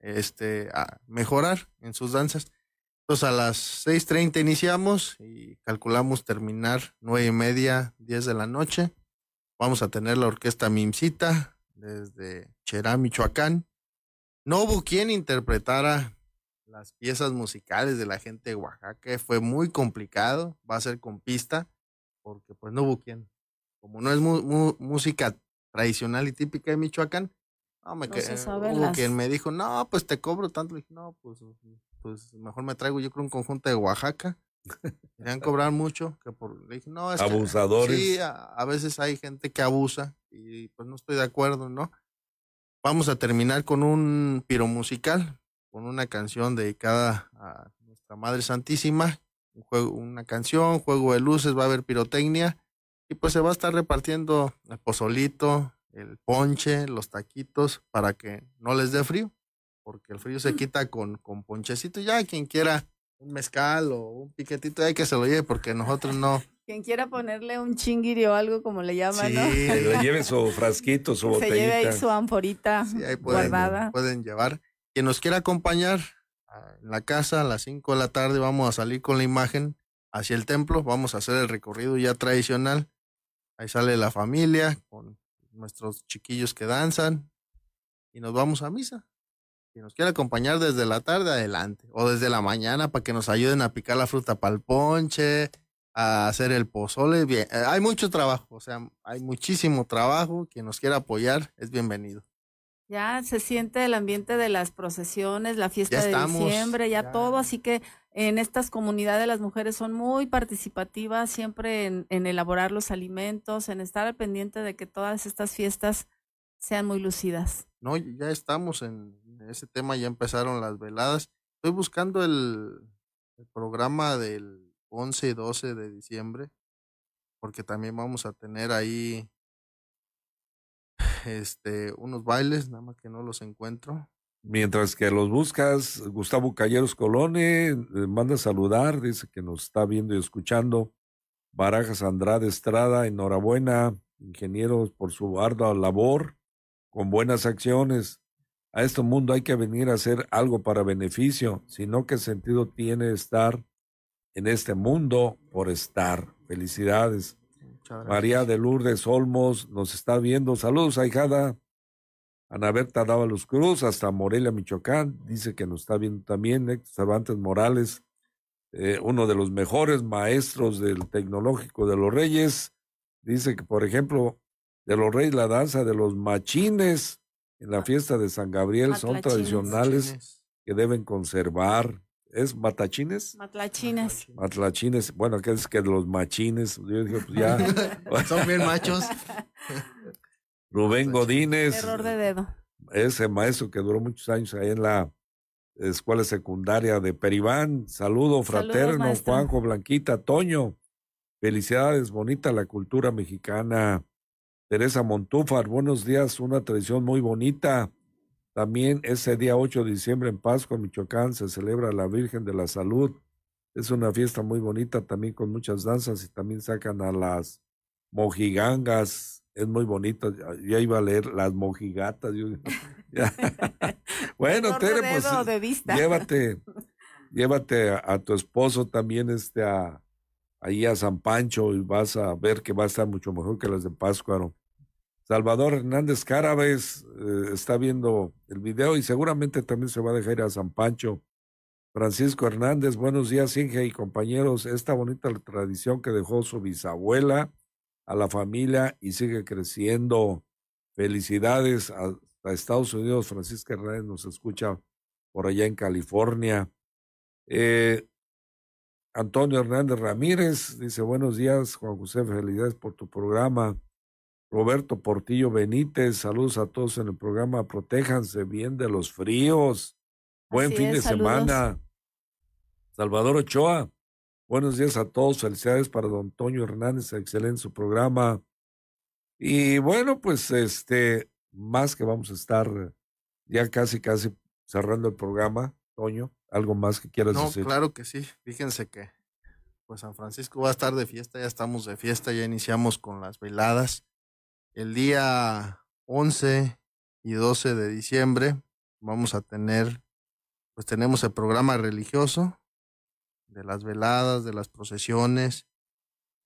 S4: este, mejorar en sus danzas. Entonces a las 6.30 iniciamos y calculamos terminar nueve y media, 10 de la noche. Vamos a tener la orquesta Mimcita desde Cherá, Michoacán. No hubo quien interpretara las piezas musicales de la gente de Oaxaca. Fue muy complicado. Va a ser con pista porque pues no hubo quien. Como no es música tradicional y típica de Michoacán, no, me hubo quien me dijo, no, pues te cobro tanto. Le dije, no, pues pues mejor me traigo yo creo un conjunto de Oaxaca. Querían cobrar mucho, que por, le dije, no,
S3: Abusadores.
S4: sí, a, veces hay gente que abusa y pues no estoy de acuerdo, ¿no? Vamos a terminar con un piro musical, con una canción dedicada a nuestra Madre Santísima, un juego, una canción, juego de luces, va a haber pirotecnia y pues se va a estar repartiendo el pozolito, el ponche, los taquitos para que no les dé frío porque el frío se quita con, con ponchecito. Ya quien quiera un mezcal o un piquetito, hay que se lo lleve, porque nosotros no.
S5: Quien quiera ponerle un chingiri o algo como le llaman, sí, ¿no?
S3: le lleve su frasquito, su botellita.
S5: Se lleve ahí su amporita guardada.
S4: Pueden llevar. Quien nos quiera acompañar en la casa a las 5 de la tarde, vamos a salir con la imagen hacia el templo. Vamos a hacer el recorrido ya tradicional. Ahí sale la familia con nuestros chiquillos que danzan y nos vamos a misa. Si nos quiere acompañar desde la tarde, adelante. O desde la mañana para que nos ayuden a picar la fruta para el ponche, a hacer el pozole. Bien, eh, hay mucho trabajo, o sea, hay muchísimo trabajo. Quien nos quiera apoyar es bienvenido.
S5: Ya se siente el ambiente de las procesiones, la fiesta de diciembre, ya, todo, así que en estas comunidades las mujeres son muy participativas siempre en, en elaborar los alimentos, en estar al pendiente de que todas estas fiestas sean muy lucidas.
S4: No, ya estamos en ese tema, ya empezaron las veladas. Estoy buscando el, programa del 11 y 12 de diciembre, porque también vamos a tener ahí este unos bailes, nada más que no los encuentro.
S3: Mientras que los buscas, Gustavo Calleros Colone manda a saludar, dice que nos está viendo y escuchando Barajas Andrade Estrada, enhorabuena, ingenieros, por su ardua labor, con buenas acciones. A este mundo hay que venir a hacer algo para beneficio, sino qué sentido tiene estar en este mundo por estar. Felicidades. María de Lourdes Olmos nos está viendo. Saludos, ahijada. Ana Berta Dávalos Cruz, hasta Morelia, Michoacán, dice que nos está viendo también. Héctor Cervantes Morales, eh, uno de los mejores maestros del Tecnológico de los Reyes, dice que, por ejemplo, de los Reyes, la danza de los machines en la fiesta de San Gabriel son tradicionales que deben conservar. ¿Es matachines?
S5: Matlachines.
S3: Matlachines. Bueno, que es que los machines. Yo dije, pues ya.
S4: Son bien machos.
S3: Rubén Godínez.
S5: Error de dedo.
S3: Ese maestro que duró muchos años ahí en la escuela secundaria de Peribán. Saludo fraterno, Juanjo, Blanquita, Toño. Felicidades, bonita la cultura mexicana. Teresa Montúfar, buenos días, una tradición muy bonita. También ese día 8 de diciembre en Pascua, Michoacán, se celebra la Virgen de la Salud. Es una fiesta muy bonita, también con muchas danzas y también sacan a las mojigangas, es muy bonito. Ya iba a leer las mojigatas. bueno, Tere, pues llévate, llévate a, tu esposo también este a ahí a San Pancho y vas a ver que va a estar mucho mejor que las de Páscuaro. Salvador Hernández Cárabes eh, está viendo el video y seguramente también se va a dejar ir a San Pancho. Francisco Hernández, buenos días, Inge y compañeros. Esta bonita tradición que dejó su bisabuela a la familia y sigue creciendo. Felicidades a, Estados Unidos. Francisca Hernández nos escucha por allá en California. Eh, Antonio Hernández Ramírez dice buenos días, Juan José, felicidades por tu programa. Roberto Portillo Benítez, saludos a todos en el programa. Protéjanse bien de los fríos. Buen fin de semana. Salvador Ochoa, Buenos días a todos, felicidades para don Toño Hernández, excelente su programa. Y bueno, pues este, más que vamos a estar ya casi, casi cerrando el programa, Toño, ¿algo más que quieras no, decir?
S4: Claro que sí, fíjense que pues San Francisco va a estar de fiesta, ya estamos de fiesta, ya iniciamos con las veladas. El día 11 y 12 de diciembre vamos a tener, pues tenemos el programa religioso, de las veladas, de las procesiones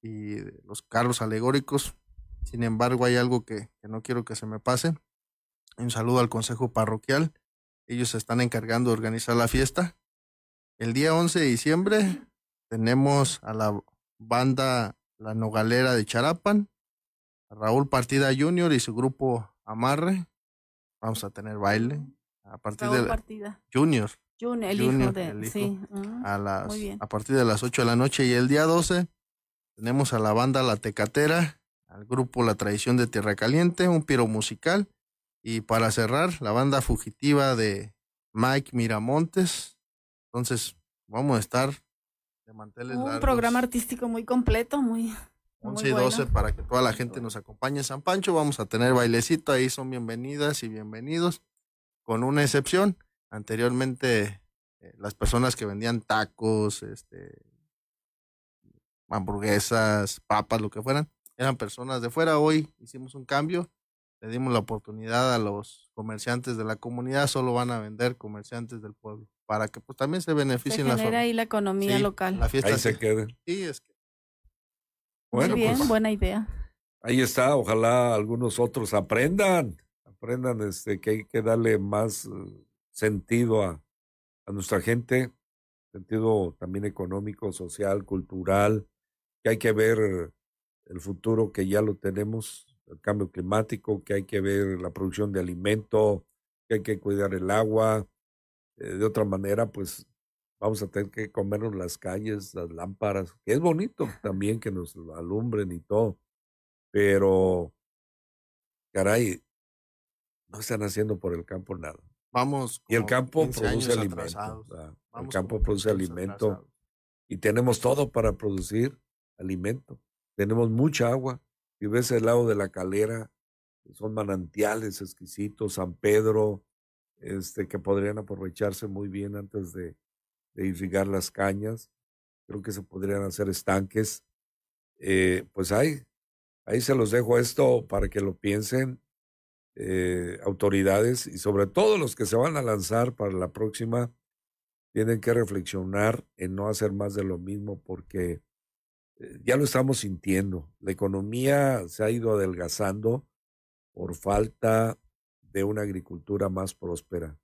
S4: y de los carros alegóricos. Sin embargo, hay algo que, no quiero que se me pase. Un saludo al Consejo Parroquial. Ellos se están encargando de organizar la fiesta. El día 11 de diciembre tenemos a la banda La Nogalera de Charapan, Raúl Partida Junior y su grupo Amarre. Vamos a tener baile. A partir de
S5: Partida.
S4: Junior
S5: el hijo de. sí.
S4: a, las, a partir de las 8 de la noche. Y el día 12 tenemos a la banda La Tecatera, al grupo La Tradición de Tierra Caliente, un piro musical. Y para cerrar, la banda fugitiva de Mike Miramontes. Entonces, vamos a estar de manteles
S5: Un programa artístico muy completo, muy.
S4: 11 y 12 para que toda la gente nos acompañe en San Pancho. Vamos a tener bailecito, ahí son bienvenidas y bienvenidos, con una excepción Anteriormente, eh, las personas que vendían tacos, este, hamburguesas, papas, lo que fueran, eran personas de fuera. Hoy hicimos un cambio, le dimos la oportunidad a los comerciantes de la comunidad, solo van a vender comerciantes del pueblo, para que pues también se beneficien
S5: se genera ahí la economía local.
S3: La fiesta ahí se quede.
S4: Sí, es que.
S5: Bueno, Muy bien, pues, buena idea.
S3: Ahí está, ojalá algunos otros aprendan, aprendan este, que hay que darle más eh, sentido a, a nuestra gente, sentido también económico, social, cultural, que hay que ver el futuro que ya lo tenemos, el cambio climático, que hay que ver la producción de alimento, que hay que cuidar el agua. Eh, de otra manera, pues vamos a tener que comernos las calles, las lámparas, que es bonito también que nos alumbren y todo, pero caray, no están haciendo por el campo nada.
S4: Vamos.
S3: Y el campo produce alimento. El campo produce alimento. Y tenemos todo para producir alimento. Tenemos mucha agua. Si ves el lado de la calera, son manantiales exquisitos, San Pedro, este, que podrían aprovecharse muy bien antes de, de irrigar las cañas. Creo que se podrían hacer estanques. Eh, pues ahí, ahí se los dejo esto para que lo piensen eh, autoridades y sobre todo los que se van a lanzar para la próxima tienen que reflexionar en no hacer más de lo mismo porque eh, ya lo estamos sintiendo. La economía se ha ido adelgazando por falta de una agricultura más próspera.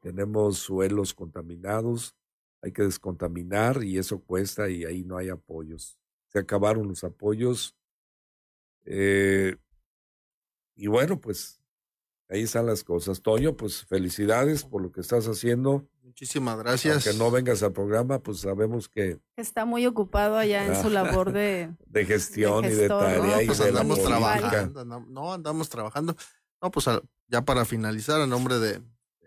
S3: Tenemos suelos contaminados, hay que descontaminar y eso cuesta y ahí no hay apoyos. Se acabaron los apoyos. Eh, y bueno, pues ahí están las cosas. Toño, pues felicidades por lo que estás haciendo.
S4: Muchísimas gracias.
S3: Que no vengas al programa, pues sabemos que...
S5: Está muy ocupado allá en su labor de...
S3: de gestión y de tarea.
S4: No, pues andamos trabajando. No, andamos trabajando. No, pues ya para finalizar, a nombre de,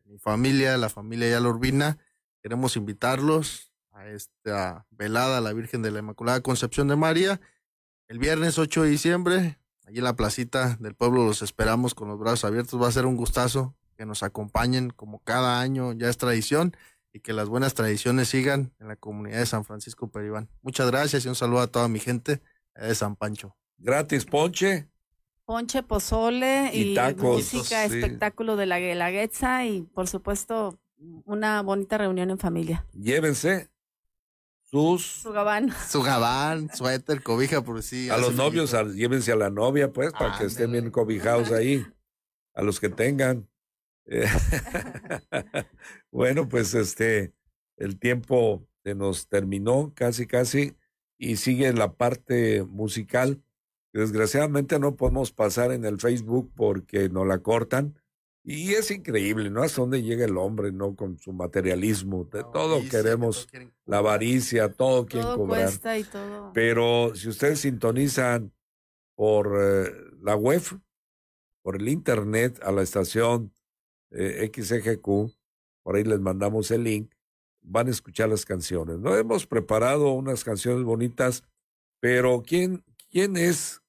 S4: mi familia, la familia Yala Urbina, queremos invitarlos a esta velada a la Virgen de la Inmaculada Concepción de María. El viernes 8 de diciembre, Allí en la placita del pueblo los esperamos con los brazos abiertos. Va a ser un gustazo que nos acompañen como cada año, ya es tradición, y que las buenas tradiciones sigan en la comunidad de San Francisco Peribán. Muchas gracias y un saludo a toda mi gente de San Pancho.
S3: Gratis, ponche.
S5: Ponche, pozole y, música, espectáculo de la Guelaguetza y por supuesto una bonita reunión en familia.
S3: Llévense
S5: su gabán.
S4: Su gabán, suéter, cobija, por sí.
S3: A los novios, llévense a la novia, pues, para que estén bien cobijados ahí. A los que tengan. Bueno, pues este, el tiempo se nos terminó casi, casi, y sigue la parte musical. Desgraciadamente no podemos pasar en el Facebook porque nos la cortan y es increíble, ¿no? Hasta dónde llega el hombre, ¿no? Con su materialismo. De todo queremos, la avaricia, todo todo cobrar.
S5: y todo.
S3: Pero si ustedes sintonizan por eh, la web, por el internet, a la estación eh, XGQ, por ahí les mandamos el link, van a escuchar las canciones. No hemos preparado unas canciones bonitas, pero ¿quién, quién es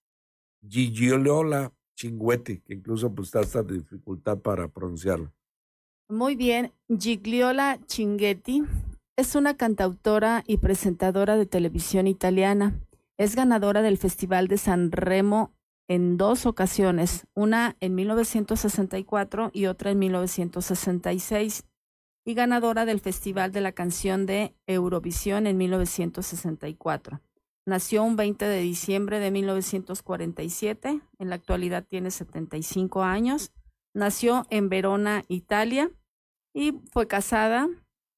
S3: Lola Chingüete, que incluso pues está esta dificultad para pronunciarlo.
S5: Muy bien, Gigliola Chinguetti es una cantautora y presentadora de televisión italiana. Es ganadora del Festival de San Remo en dos ocasiones, una en 1964 y otra en 1966, y ganadora del Festival de la Canción de Eurovisión en 1964. Nació un 20 de diciembre de 1947, en la actualidad tiene 75 años. Nació en Verona, Italia, y fue casada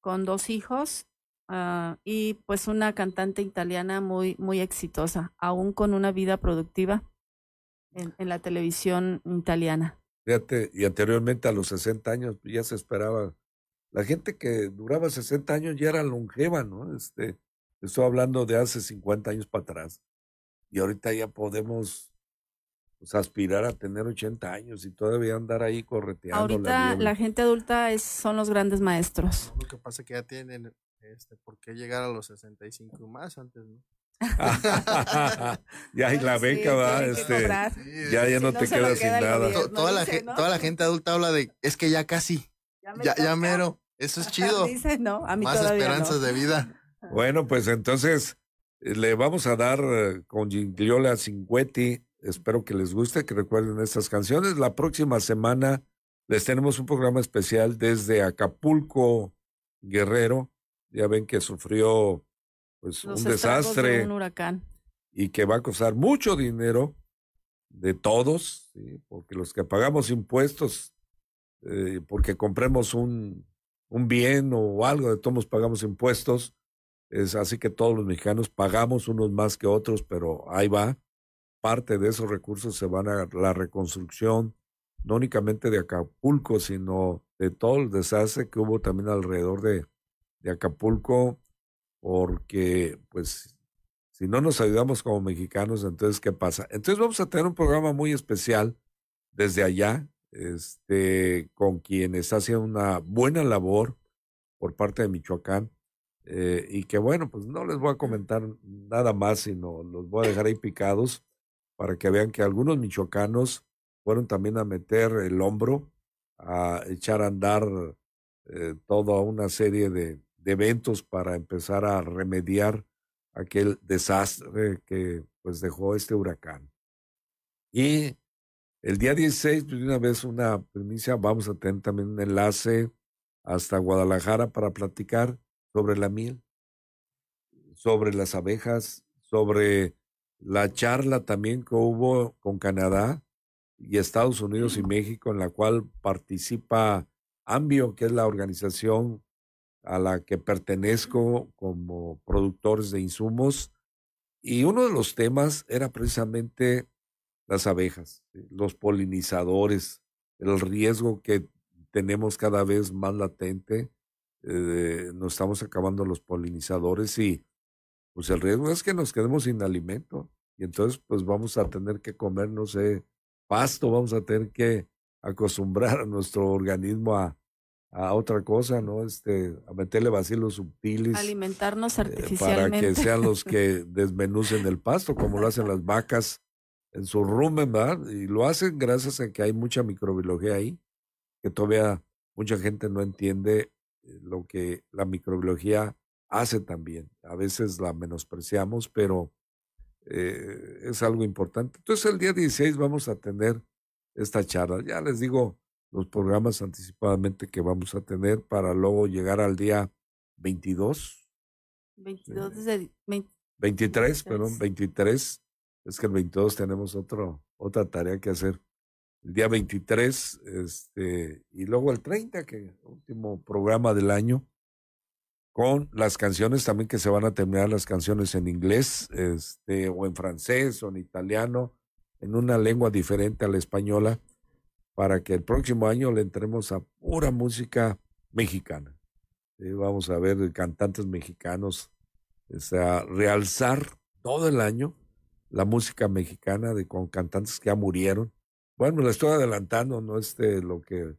S5: con dos hijos ah, y pues una cantante italiana muy, muy exitosa, aún con una vida productiva en, la televisión italiana.
S3: Fíjate, y anteriormente a los 60 años ya se esperaba. La gente que duraba 60 años ya era longeva, ¿no? Este, Estoy hablando de hace 50 años para atrás. Y ahorita ya podemos pues, aspirar a tener 80 años y todavía andar ahí correteando.
S5: Ahorita la, gente adulta es, son los grandes maestros.
S4: Lo que pasa es que ya tienen, este, ¿por qué llegar a los 65 más antes, no?
S3: ya y la beca va, este, ya, ya no, te quedas sin nada.
S4: toda, la, toda la gente adulta habla de, es que ya casi, ya, ya, mero, eso es chido.
S5: dice, no, a mí
S4: Más esperanzas de vida.
S3: Bueno, pues entonces eh, le vamos a dar eh, con Gigliola Cinquetti. Espero que les guste, que recuerden estas canciones. La próxima semana les tenemos un programa especial desde Acapulco, Guerrero. Ya ven que sufrió pues un desastre.
S5: un huracán.
S3: Y que va a costar mucho dinero de todos, porque los que pagamos impuestos, eh, porque compremos un, un bien o algo, de todos pagamos impuestos, es así que todos los mexicanos pagamos unos más que otros, pero ahí va. Parte de esos recursos se van a la reconstrucción, no únicamente de Acapulco, sino de todo el desastre que hubo también alrededor de, de Acapulco, porque pues si no nos ayudamos como mexicanos, entonces ¿qué pasa? Entonces vamos a tener un programa muy especial desde allá, este, con quien está haciendo una buena labor por parte de Michoacán eh, y que bueno, pues no les voy a comentar nada más, sino los voy a dejar ahí picados para que vean que algunos michoacanos fueron también a meter el hombro, a echar a andar eh, toda una serie de, de, eventos para empezar a remediar aquel desastre que pues dejó este huracán. Y el día 16, pues de una vez una primicia, vamos a tener también un enlace hasta Guadalajara para platicar sobre la miel, sobre las abejas, sobre la charla también que hubo con Canadá y Estados Unidos y México, en la cual participa Ambio, que es la organización a la que pertenezco como productores de insumos. Y uno de los temas era precisamente las abejas, los polinizadores, el riesgo que tenemos cada vez más latente. Eh, nos estamos acabando los polinizadores y pues el riesgo es que nos quedemos sin alimento. Y entonces pues vamos a tener que comer, no sé, pasto, vamos a tener que acostumbrar a nuestro organismo a, a otra cosa, ¿no? Este, a meterle vacilos subtiles.
S5: Alimentarnos artificialmente.
S3: para que sean los que desmenucen el pasto, como lo hacen las vacas en su rumen, ¿verdad? Y lo hacen gracias a que hay mucha microbiología ahí, que todavía mucha gente no entiende eh, lo que la microbiología hace también. A veces la menospreciamos, pero eh, es algo importante. Entonces el día 16 vamos a tener esta charla. Ya les digo, los programas anticipadamente que vamos a tener para luego llegar al día 22.
S5: 22 desde
S3: 23, perdón, 23. Es que el 22 tenemos otro, otra tarea que hacer. El día 23, este, y luego el 30, que último programa del año, con las canciones también que se van a terminar, las canciones en inglés, este, o en francés, o en italiano, en una lengua diferente a la española para que el próximo año le entremos a pura música mexicana. vamos a ver cantantes mexicanos, o sea, realzar todo el año la música mexicana de con cantantes que ya murieron. Bueno, le estoy adelantando, no es de lo que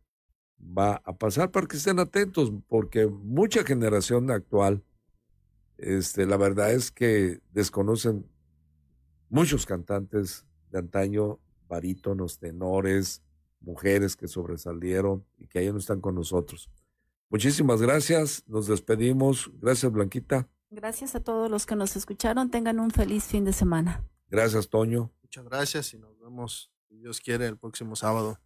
S3: va a pasar para que estén atentos, porque mucha generación actual, este, la verdad es que desconocen muchos cantantes de antaño, barítonos, tenores, mujeres que sobresalieron y que ahí no están con nosotros. Muchísimas gracias, nos despedimos. Gracias, Blanquita.
S5: Gracias a todos los que nos escucharon. Tengan un feliz fin de semana.
S3: Gracias, Toño.
S4: Muchas gracias y nos vemos, Dios quiere, el próximo sábado.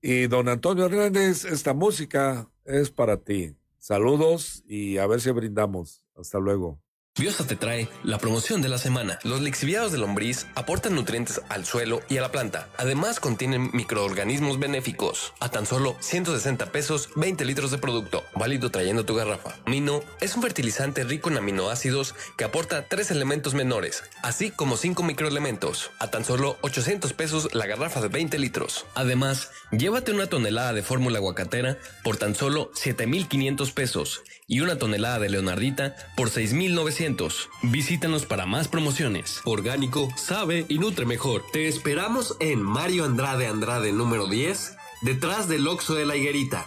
S3: Y don Antonio Hernández, esta música es para ti. Saludos y a ver si brindamos. Hasta luego.
S2: Biosa te trae la promoción de la semana. Los lixiviados de lombriz aportan nutrientes al suelo y a la planta. Además contienen microorganismos benéficos. A tan solo 160 pesos, 20 litros de producto. Válido trayendo tu garrafa. Mino es un fertilizante rico en aminoácidos que aporta tres elementos menores, así como cinco microelementos. A tan solo 800 pesos la garrafa de 20 litros. Además, llévate una tonelada de fórmula aguacatera por tan solo 7,500 pesos y una tonelada de leonardita por 6,900. Visítanos para más promociones. Orgánico, sabe y nutre mejor. Te esperamos en Mario Andrade Andrade número 10, detrás del Oxo de la Higuerita.